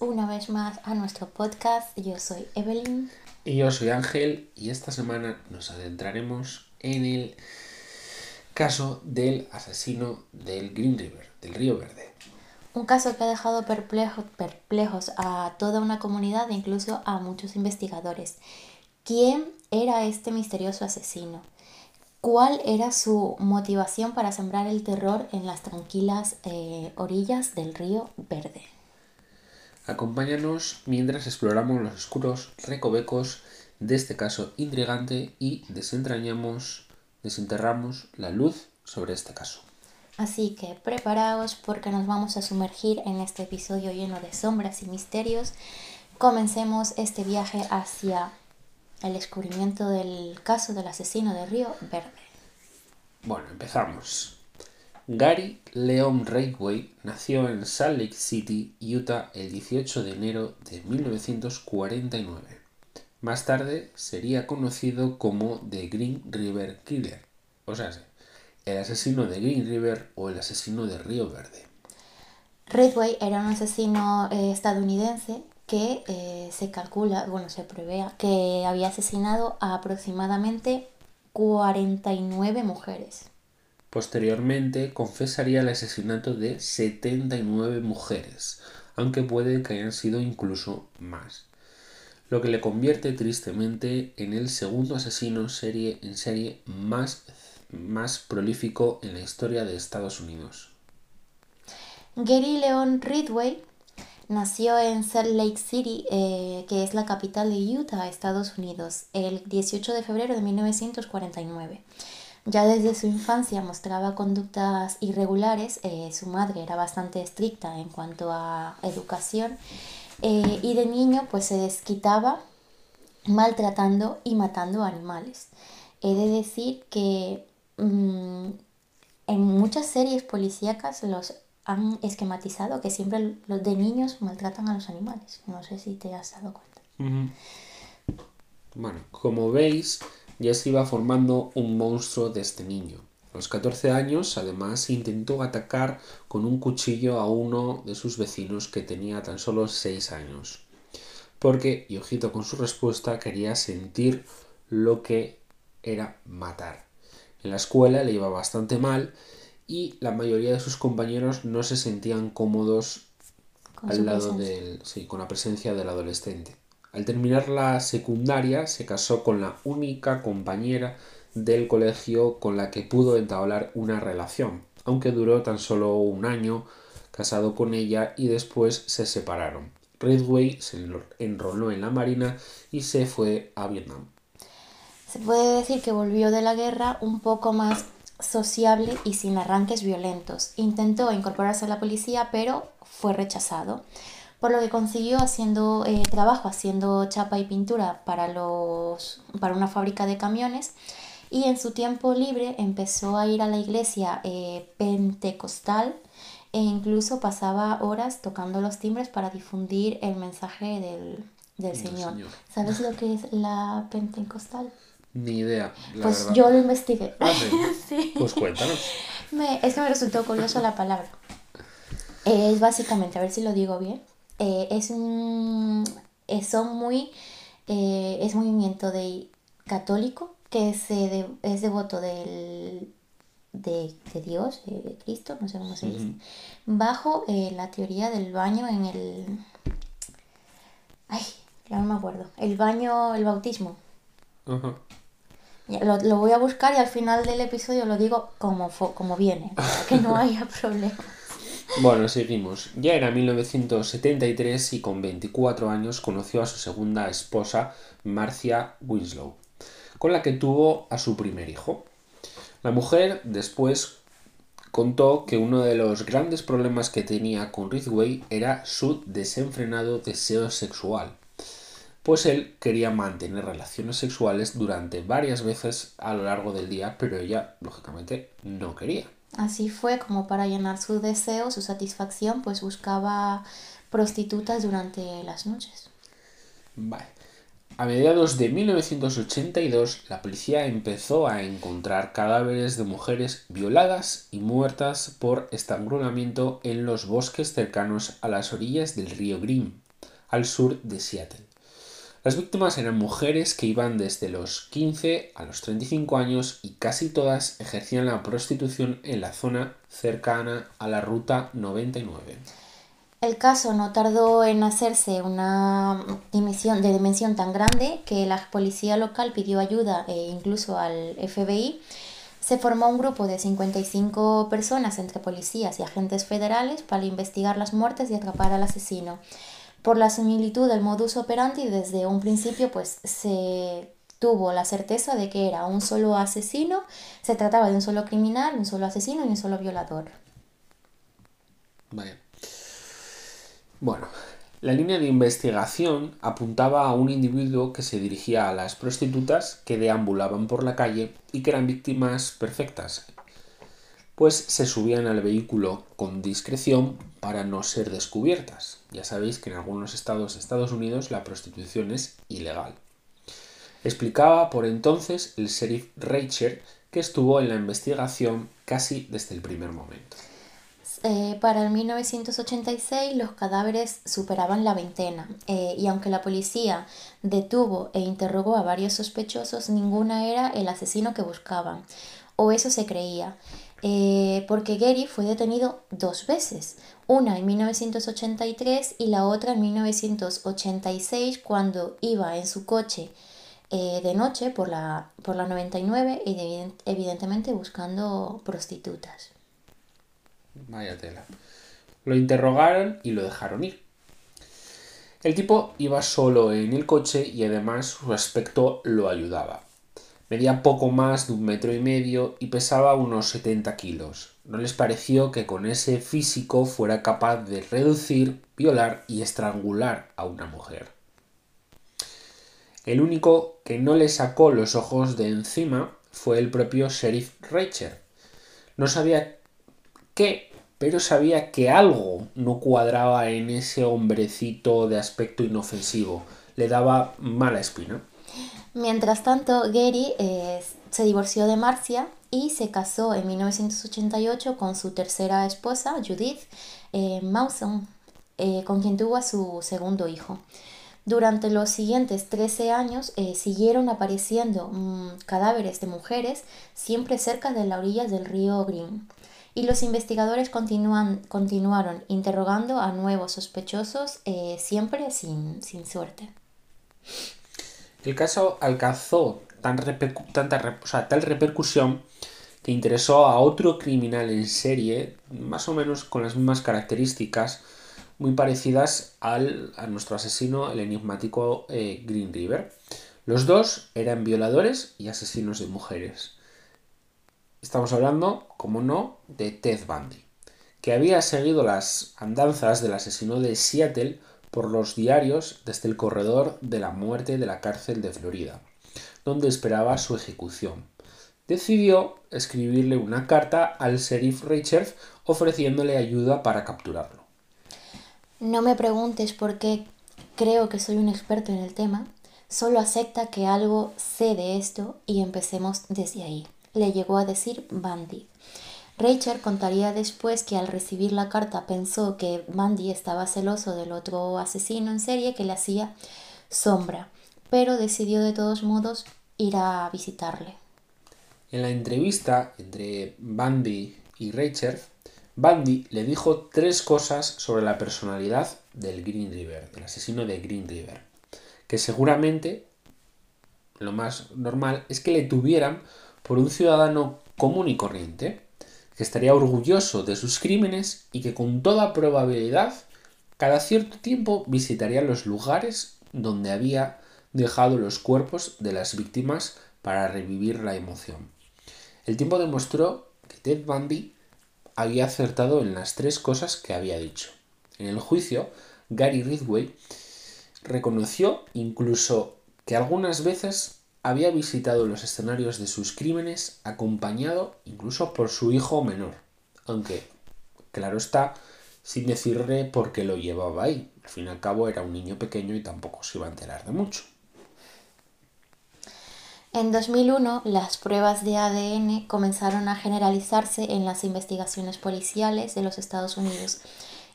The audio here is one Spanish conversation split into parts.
una vez más a nuestro podcast. Yo soy Evelyn. Y yo soy Ángel y esta semana nos adentraremos en el caso del asesino del Green River, del Río Verde. Un caso que ha dejado perplejos a toda una comunidad e incluso a muchos investigadores. ¿Quién era este misterioso asesino? ¿Cuál era su motivación para sembrar el terror en las tranquilas eh, orillas del río Verde? Acompáñanos mientras exploramos los oscuros recovecos de este caso intrigante y desentrañamos, desenterramos la luz sobre este caso. Así que preparaos porque nos vamos a sumergir en este episodio lleno de sombras y misterios. Comencemos este viaje hacia el descubrimiento del caso del asesino de Río Verde. Bueno, empezamos. Gary Leon Ridgway nació en Salt Lake City, Utah, el 18 de enero de 1949. Más tarde sería conocido como The Green River Killer, o sea, el asesino de Green River o el asesino de Río Verde. Ridgway era un asesino eh, estadounidense que eh, se calcula, bueno, se prevea que había asesinado a aproximadamente 49 mujeres. Posteriormente confesaría el asesinato de 79 mujeres, aunque puede que hayan sido incluso más, lo que le convierte tristemente en el segundo asesino en serie más, más prolífico en la historia de Estados Unidos. Gary Leon Ridway Nació en Salt Lake City, eh, que es la capital de Utah, Estados Unidos, el 18 de febrero de 1949. Ya desde su infancia mostraba conductas irregulares, eh, su madre era bastante estricta en cuanto a educación eh, y de niño pues se desquitaba maltratando y matando animales. He de decir que mm, en muchas series policíacas los han esquematizado que siempre los de niños maltratan a los animales. No sé si te has dado cuenta. Bueno, como veis, ya se iba formando un monstruo de este niño. A los 14 años, además, intentó atacar con un cuchillo a uno de sus vecinos que tenía tan solo 6 años. Porque, y ojito con su respuesta, quería sentir lo que era matar. En la escuela le iba bastante mal y la mayoría de sus compañeros no se sentían cómodos al lado del, sí, con la presencia del adolescente. Al terminar la secundaria se casó con la única compañera del colegio con la que pudo entablar una relación, aunque duró tan solo un año casado con ella y después se separaron. Ridgway se enroló en la marina y se fue a Vietnam. Se puede decir que volvió de la guerra un poco más sociable y sin arranques violentos. Intentó incorporarse a la policía, pero fue rechazado, por lo que consiguió haciendo eh, trabajo haciendo chapa y pintura para, los, para una fábrica de camiones y en su tiempo libre empezó a ir a la iglesia eh, pentecostal e incluso pasaba horas tocando los timbres para difundir el mensaje del, Señor. ¿Sabes lo que es la pentecostal? Ni idea. pues yo lo investigué. Ah, sí. Pues cuéntanos. es que me resultó curioso la palabra. Es básicamente, a ver si lo digo bien, eh, es un. son muy. Eh, es movimiento de católico que se es devoto del, de, Dios, de Cristo, no sé cómo se dice, bajo eh, la teoría del baño en el. Ay, ya no me acuerdo. El baño, el bautismo. Ajá. Lo, voy a buscar y al final del episodio lo digo como, como viene, para que no haya problema. Bueno, seguimos. Ya era 1973 y con 24 años conoció a su segunda esposa, Marcia Winslow, con la que tuvo a su primer hijo. La mujer después contó que uno de los grandes problemas que tenía con Ridgway era su desenfrenado deseo sexual pues él quería mantener relaciones sexuales durante varias veces a lo largo del día, pero ella, lógicamente, no quería. Así fue como para llenar su deseo, su satisfacción, pues buscaba prostitutas durante las noches. A mediados de 1982, la policía empezó a encontrar cadáveres de mujeres violadas y muertas por estrangulamiento en los bosques cercanos a las orillas del río Green al sur de Seattle. Las víctimas eran mujeres que iban desde los 15 a los 35 años y casi todas ejercían la prostitución en la zona cercana a la Ruta 99. El caso no tardó en hacerse una dimensión, de dimensión tan grande que la policía local pidió ayuda e incluso al FBI. Se formó un grupo de 55 personas entre policías y agentes federales para investigar las muertes y atrapar al asesino. Por la similitud del modus operandi, desde un principio pues se tuvo la certeza de que era un solo asesino, se trataba de un solo criminal, un solo asesino y un solo violador. Vale. Bueno, la línea de investigación apuntaba a un individuo que se dirigía a las prostitutas que deambulaban por la calle y que eran víctimas perfectas, pues se subían al vehículo con discreción para no ser descubiertas. Ya sabéis que en algunos estados de Estados Unidos la prostitución es ilegal. Explicaba por entonces el sheriff Reicher que estuvo en la investigación casi desde el primer momento. Eh, para el 1986 los cadáveres superaban la veintena eh, y aunque la policía detuvo e interrogó a varios sospechosos, ninguna era el asesino que buscaban, o eso se creía. Eh, porque Gary fue detenido dos veces, una en 1983 y la otra en 1986 cuando iba en su coche eh, de noche por la, por la 99 y evidentemente buscando prostitutas. Vaya tela. Lo interrogaron y lo dejaron ir. El tipo iba solo en el coche y además su aspecto lo ayudaba. Medía poco más de un metro y medio y pesaba unos 70 kilos. No les pareció que con ese físico fuera capaz de reducir, violar y estrangular a una mujer. El único que no le sacó los ojos de encima fue el propio sheriff Reicher. No sabía qué, pero sabía que algo no cuadraba en ese hombrecito de aspecto inofensivo. Le daba mala espina. Mientras tanto, Gary eh, se divorció de Marcia y se casó en 1988 con su tercera esposa, Judith eh, Mawson, eh, con quien tuvo a su segundo hijo. Durante los siguientes 13 años siguieron apareciendo mm, cadáveres de mujeres siempre cerca de las orillas del río Green y los investigadores continúan, continuaron interrogando a nuevos sospechosos siempre sin, sin suerte. El caso alcanzó tan tanta tal repercusión que interesó a otro criminal en serie, más o menos con las mismas características, muy parecidas al, a nuestro asesino, el enigmático eh, Green River. Los dos eran violadores y asesinos de mujeres. Estamos hablando, como no, de Ted Bundy, que había seguido las andanzas del asesino de Seattle por los diarios desde el corredor de la muerte de la cárcel de Florida, donde esperaba su ejecución. Decidió escribirle una carta al sheriff Richard ofreciéndole ayuda para capturarlo. No me preguntes por qué creo que soy un experto en el tema, solo acepta que algo sé de esto y empecemos desde ahí, le llegó a decir Bandit. Rachel contaría después que al recibir la carta pensó que Mandy estaba celoso del otro asesino en serie que le hacía sombra, pero decidió de todos modos ir a visitarle. En la entrevista entre Bandy y Rachel, Bandy le dijo tres cosas sobre la personalidad del Green River, del asesino de Green River, que seguramente lo más normal es que le tuvieran por un ciudadano común y corriente, que estaría orgulloso de sus crímenes y que con toda probabilidad cada cierto tiempo visitaría los lugares donde había dejado los cuerpos de las víctimas para revivir la emoción. El tiempo demostró que Ted Bundy había acertado en las tres cosas que había dicho. En el juicio, Gary Ridgway reconoció incluso que algunas veces había visitado los escenarios de sus crímenes acompañado incluso por su hijo menor, aunque, claro está, sin decirle por qué lo llevaba ahí. Al fin y al cabo era un niño pequeño y tampoco se iba a enterar de mucho. En 2001, las pruebas de ADN comenzaron a generalizarse en las investigaciones policiales de los Estados Unidos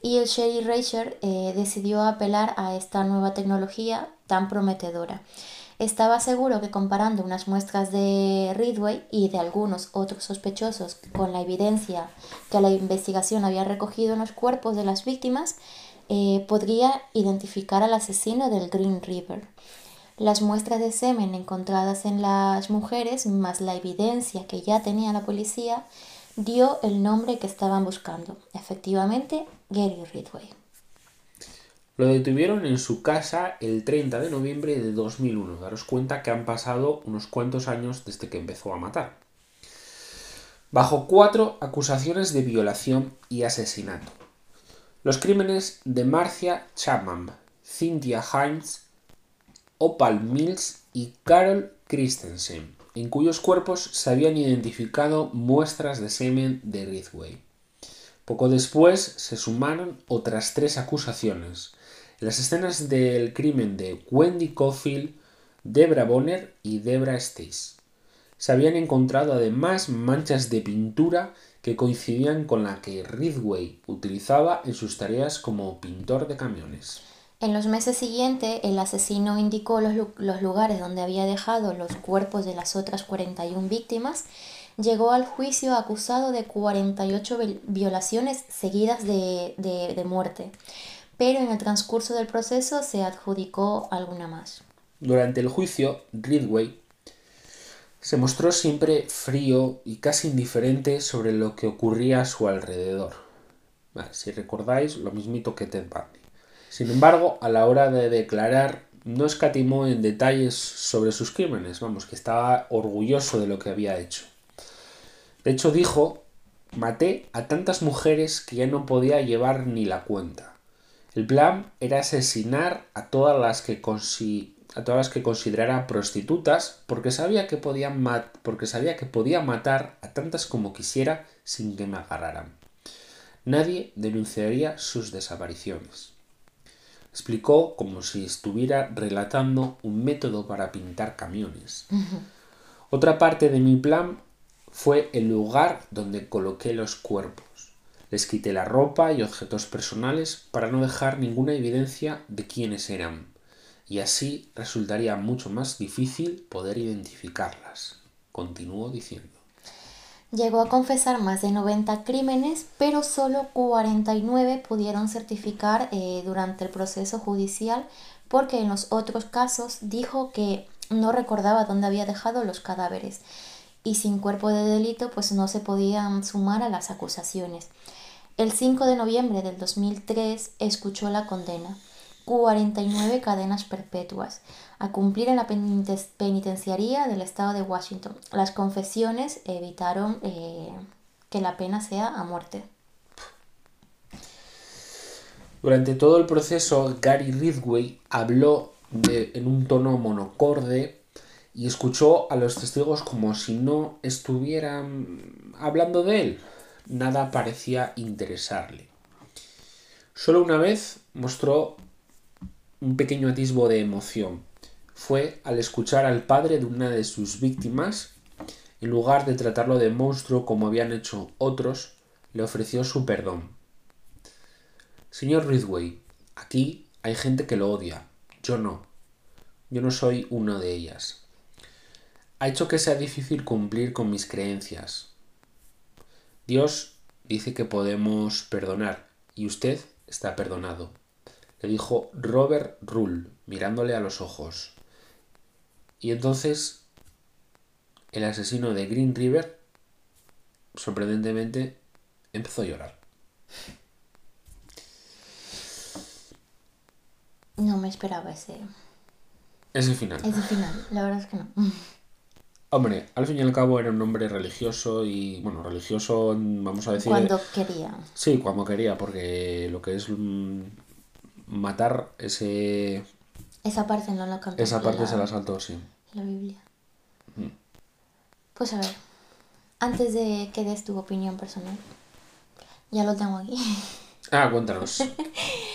y el sheriff Reicher eh, decidió apelar a esta nueva tecnología tan prometedora. Estaba seguro que comparando unas muestras de Ridway y de algunos otros sospechosos con la evidencia que la investigación había recogido en los cuerpos de las víctimas, eh, podría identificar al asesino del Green River. Las muestras de semen encontradas en las mujeres, más la evidencia que ya tenía la policía, dio el nombre que estaban buscando. Efectivamente, Gary Ridway. Lo detuvieron en su casa el 30 de noviembre de 2001. Daros cuenta que han pasado unos cuantos años desde que empezó a matar. Bajo cuatro acusaciones de violación y asesinato. Los crímenes de Marcia Chapman, Cynthia Himes, Opal Mills y Carol Christensen, en cuyos cuerpos se habían identificado muestras de semen de Ridgway. Poco después se sumaron otras tres acusaciones, las escenas del crimen de Wendy Caulfield, Debra Bonner y Debra Stace. Se habían encontrado además manchas de pintura que coincidían con la que Ridgway utilizaba en sus tareas como pintor de camiones. En los meses siguientes, el asesino indicó los, los, lugares donde había dejado los cuerpos de las otras 41 víctimas. Llegó al juicio acusado de 48 violaciones seguidas de, de, de muerte pero en el transcurso del proceso se adjudicó alguna más. Durante el juicio, Ridway se mostró siempre frío y casi indiferente sobre lo que ocurría a su alrededor. si recordáis, lo mismito que Ted Bundy. Sin embargo, a la hora de declarar, no escatimó en detalles sobre sus crímenes, vamos, que estaba orgulloso de lo que había hecho. De hecho, dijo, maté a tantas mujeres que ya no podía llevar ni la cuenta. El plan era asesinar a todas las que, a todas las que considerara prostitutas porque sabía, que podían porque sabía que podía matar a tantas como quisiera sin que me agarraran. Nadie denunciaría sus desapariciones. Explicó como si estuviera relatando un método para pintar camiones. Otra parte de mi plan fue el lugar donde coloqué los cuerpos. Les quité la ropa y objetos personales para no dejar ninguna evidencia de quiénes eran, y así resultaría mucho más difícil poder identificarlas. Continuó diciendo. Llegó a confesar más de 90 crímenes, pero solo 49 pudieron certificar eh, durante el proceso judicial porque en los otros casos dijo que no recordaba dónde había dejado los cadáveres y sin cuerpo de delito pues no se podían sumar a las acusaciones. El 5 de noviembre del 2003 escuchó la condena, 49 cadenas perpetuas, a cumplir en la penitenciaría del estado de Washington. Las confesiones evitaron eh, que la pena sea a muerte. Durante todo el proceso, Gary Ridgway habló en un tono monocorde y escuchó a los testigos como si no estuvieran hablando de él nada parecía interesarle. Solo una vez mostró un pequeño atisbo de emoción. Fue al escuchar al padre de una de sus víctimas, en lugar de tratarlo de monstruo como habían hecho otros, le ofreció su perdón. Señor Ridway, aquí hay gente que lo odia. Yo no. Yo no soy uno de ellas. Ha hecho que sea difícil cumplir con mis creencias. Dios dice que podemos perdonar y usted está perdonado. Le dijo Robert Rull, mirándole a los ojos. Y entonces el asesino de Green River, sorprendentemente, empezó a llorar. No me esperaba ese. Ese final. Ese final, la verdad es que no. Hombre, al fin y al cabo era un hombre religioso y, bueno, religioso, vamos a decir... Cuando quería. Sí, cuando quería, porque lo que es mm, matar ese... Esa parte no la cantó. Esa parte se la saltó, sí. La Biblia. Mm. Pues a ver, antes de que des tu opinión personal, ya lo tengo aquí. Ah, cuéntanos.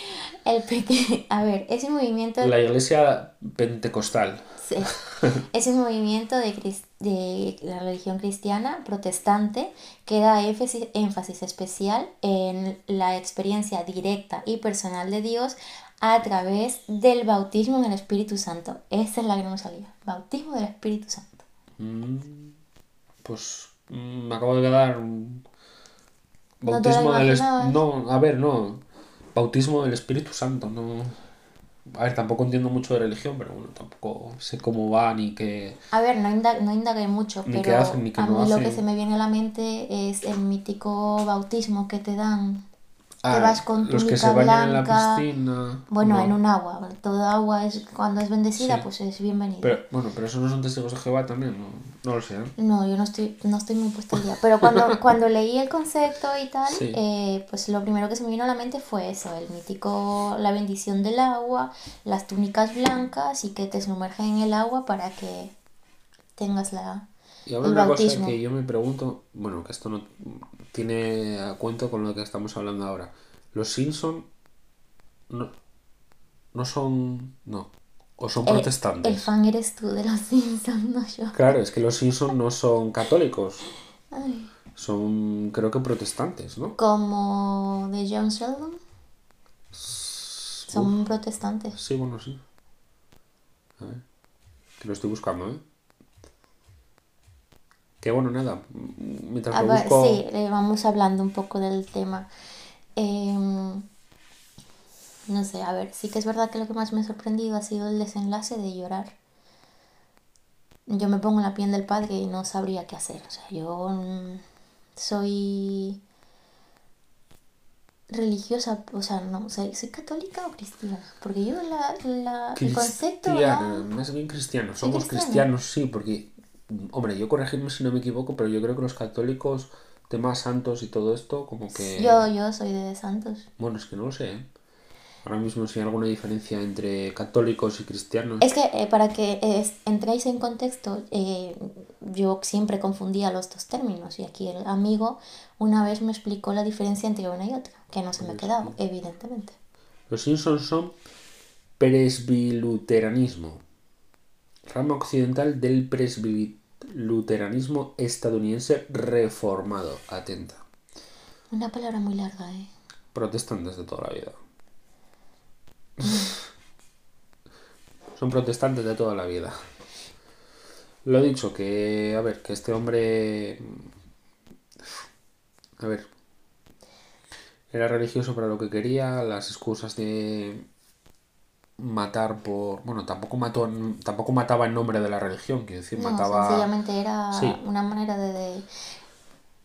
El peque... A ver, ese movimiento... La iglesia pentecostal. Sí. Es un movimiento de, de la religión cristiana protestante que da énfasis, énfasis especial en la experiencia directa y personal de Dios a través del bautismo en el Espíritu Santo. Esa es la que no me salía. Bautismo del Espíritu Santo. Mm, Pues mm, me acabo de quedar. un ¿No Bautismo del. No, a ver, no. Bautismo del Espíritu Santo, no. A ver, tampoco entiendo mucho de religión, pero bueno, tampoco sé cómo va ni qué. A ver, no, inda- no indagué mucho, Ni pero qué hacen, ni qué a no mí lo que se me viene a la mente es el mítico bautismo que te dan. Ah, que vas con los que se bañan en la blanca. piscina. Bueno, no. en un agua. Toda agua es cuando es bendecida, Sí. pues es bienvenida. Pero, bueno, pero eso no son testigos de Jehová también, no, no lo sé. ¿eh? No, yo no estoy, no estoy muy puesta al día. Pero cuando, cuando leí el concepto y tal, Sí. eh, pues lo primero que se me vino a la mente fue eso, el mítico, la bendición del agua, las túnicas blancas y que te sumergen en el agua para que tengas la... Y ahora El una bautismo. cosa que yo me pregunto, bueno, que esto no tiene a cuento con lo que estamos hablando ahora. Los Simpson no, no son, no, o son El, protestantes. el fan eres tú de los Simpsons, no yo. Claro, es que los Simpson no son católicos, Ay. son creo que protestantes, ¿no? Como de John Sheldon. Son protestantes. Sí, bueno, sí. A ver, que lo estoy buscando, ¿eh? Que bueno, nada, mientras A lo ver, busco... sí, eh, vamos hablando un poco del tema. Em, no sé, a ver, sí que es verdad que lo que más me ha sorprendido ha sido el desenlace de llorar. Yo me pongo en la piel del padre y no sabría qué hacer. O sea, yo mm, soy religiosa, o sea, no, soy, soy católica o cristiana. Porque yo la, la, el concepto... Cristiana, ah, más bien cristiano. ¿Soy Somos cristianos, sí, porque, hombre, yo corregirme si no me equivoco, pero yo creo que los católicos, temas santos y todo esto, como que... Yo, yo soy de santos. Bueno, es que no lo sé, ¿eh? Ahora mismo si hay alguna diferencia entre católicos y cristianos. Es que eh, para que eh, entréis en contexto, eh, yo siempre confundía los dos términos y aquí el amigo una vez me explicó la diferencia entre una y otra, que no se me ha quedado, evidentemente. Los Simpsons son presbiluteranismo, rama occidental del presbiluteranismo estadounidense reformado. Atenta. Una palabra muy larga, ¿eh? Protestantes de toda la vida. Son protestantes de toda la vida. Lo he dicho, que, a ver, que este hombre... A ver. Era religioso para lo que quería, las excusas de matar por... Bueno, tampoco mató, tampoco mataba en nombre de la religión, quiero decir, No, mataba... sencillamente era Sí. una manera de, de-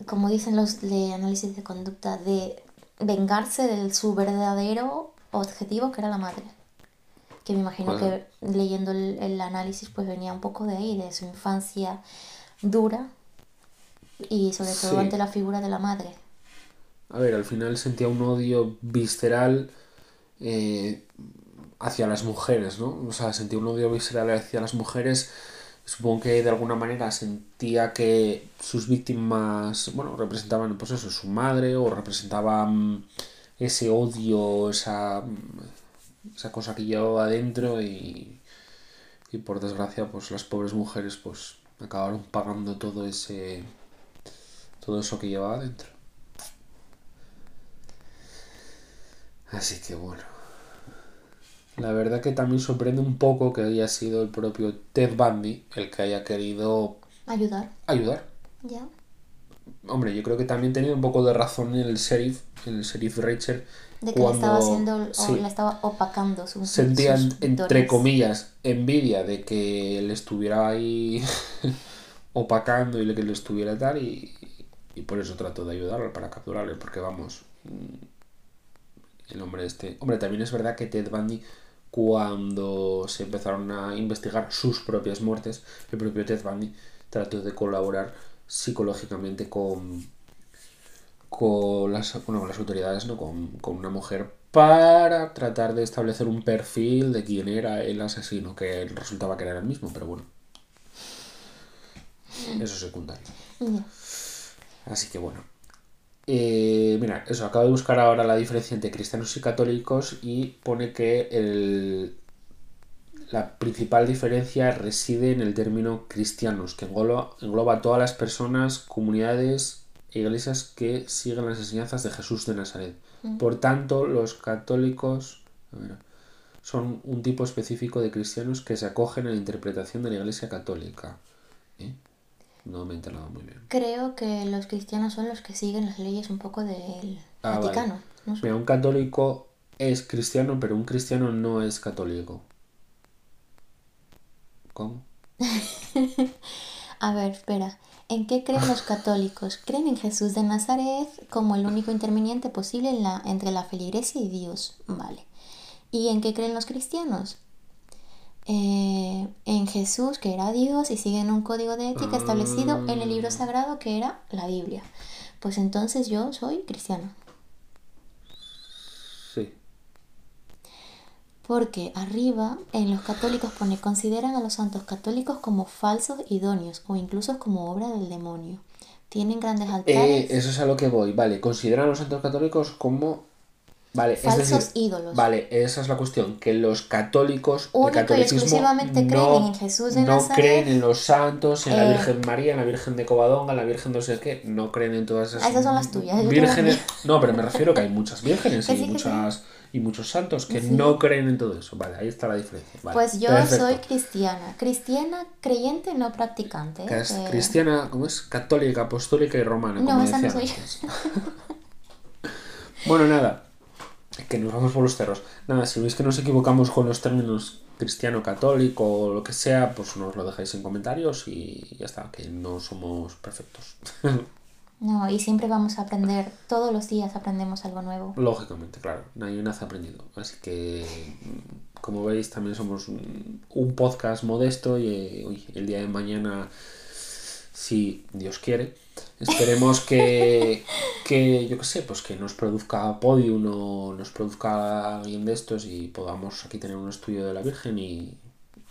como dicen los de análisis de conducta, de vengarse de su verdadero objetivo, que era la madre. Que me imagino Bueno. que leyendo el, el análisis pues venía un poco de ahí, de su infancia dura y sobre todo Sí. ante la figura de la madre. A ver, al final sentía un odio visceral eh, hacia las mujeres, ¿no? O sea, sentía un odio visceral hacia las mujeres. Supongo que de alguna manera sentía que sus víctimas, bueno, representaban, pues eso, su madre o representaban ese odio, esa, esa cosa que llevaba adentro y, y por desgracia, pues las pobres mujeres, pues acabaron pagando todo ese, todo eso que llevaba adentro. Así que bueno. La verdad que también sorprende un poco que haya sido el propio Ted Bundy el que haya querido Ayudar, ayudar. ya. Hombre, yo creo que también tenía un poco de razón el sheriff, el sheriff Rachel, De que le cuando estaba haciendo, o sí, le estaba opacando sus sentía, sus entre comillas, envidia de que él estuviera ahí opacando y que le estuviera tal y, y por eso trató de ayudarlo para capturarle, porque vamos, mm, el hombre este... Hombre, también es verdad que Ted Bundy, cuando se empezaron a investigar sus propias muertes, el propio Ted Bundy trató de colaborar psicológicamente con con las, bueno, con las autoridades, ¿no? Con, con una mujer para tratar de establecer un perfil de quién era el asesino, que resultaba que era el mismo, pero bueno. Eso es secundario. Ya. Así que bueno. Eh, mira, eso, acabo de buscar ahora la diferencia entre cristianos y católicos y pone que el, la principal diferencia reside en el término cristianos, que engloba, engloba a todas las personas, comunidades e iglesias que siguen las enseñanzas de Jesús de Nazaret. Mm. Por tanto, los católicos a ver, son un tipo específico de cristianos que se acogen a la interpretación de la Iglesia católica. ¿Eh? No me he enterado muy bien. Creo que los cristianos son los que siguen las leyes un poco del Ah, vale. Vaticano. No sé. Mira, un católico es cristiano, pero un cristiano no es católico. ¿Cómo? A ver, espera. ¿En qué creen los católicos? Creen en Jesús de Nazaret como el único interviniente posible en la- entre la feligresía y Dios. Vale. ¿Y en qué creen los cristianos? Eh, en Jesús, que era Dios, y siguen un código de ética establecido en el libro sagrado que era la Biblia. Pues entonces yo soy cristiano. Sí. Porque arriba en los católicos pone consideran a los santos católicos como falsos idóneos o incluso como obra del demonio. Tienen grandes Eh, altares. eso es a lo que voy. Vale, consideran a los santos católicos como. Vale, Falsos es decir, ídolos. Vale, esa es la cuestión. Que los católicos. el Única y catolicismo exclusivamente creen en Jesús de no Nazaret. creen en los santos, en la Eh. Virgen María, en la Virgen de Covadonga, en la Virgen no sé qué. No creen en todas esas. Esas son las tuyas, Vírgenes. No, pero me refiero que hay muchas vírgenes y, sí, muchas, y muchos santos que Sí. no creen en todo eso. Vale, ahí está la diferencia. Vale, Pues yo perfecto. soy cristiana. Cristiana, creyente, no practicante. ¿eh? Es Eh, cristiana, ¿cómo es? Católica, apostólica y romana. No, como esa no yo. bueno, nada. Que nos vamos por los cerros. Nada, si veis que nos equivocamos con los términos cristiano, católico o lo que sea, pues nos lo dejáis en comentarios y ya está, que no somos perfectos. No, y siempre vamos a aprender, todos los días aprendemos algo nuevo. Lógicamente, claro, nadie nace aprendido. Así que, mm, como veis, también somos un, un podcast modesto y eh, uy, el día de mañana, si Dios quiere, esperemos que, que yo qué sé, pues que nos produzca Podium o nos produzca alguien de estos y podamos aquí tener un estudio de la Virgen y,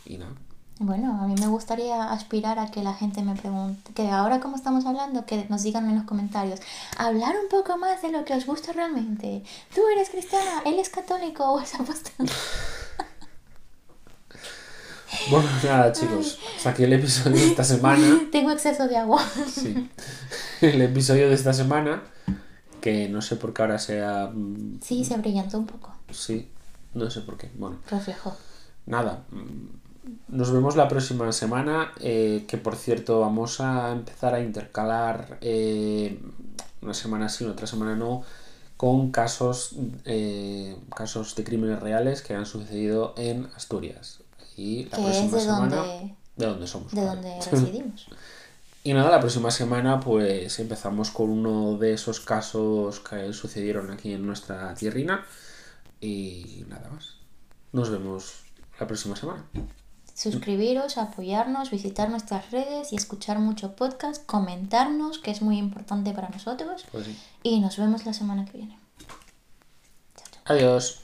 y nada. Bueno, a mí me gustaría aspirar a que la gente me pregunte, que ahora como estamos hablando, que nos digan en los comentarios, hablar un poco más de lo que os gusta realmente. Tú eres cristiana, él es católico o es apostólico. Bueno, nada chicos, hasta aquí el episodio de esta semana. Tengo exceso de agua. Sí. El episodio de esta semana, que no sé por qué ahora sea... mm, Sí, se brillantó un poco. Sí, no sé por qué. Bueno, Reflejó. nada. mm, Nos vemos la próxima semana, eh, que por cierto vamos a empezar a intercalar eh, una semana sí, otra semana no, con casos, eh, casos de crímenes reales que han sucedido en Asturias. Y la Que es próxima de semana... donde, De donde somos. de claro. donde residimos. Y nada, la próxima semana pues empezamos con uno de esos casos que sucedieron aquí en nuestra tierrina y nada más. Nos vemos la próxima semana. Suscribiros, apoyarnos, visitar nuestras redes y escuchar mucho podcast, comentarnos, que es muy importante para nosotros. Pues sí. Y nos vemos la semana que viene. Adiós.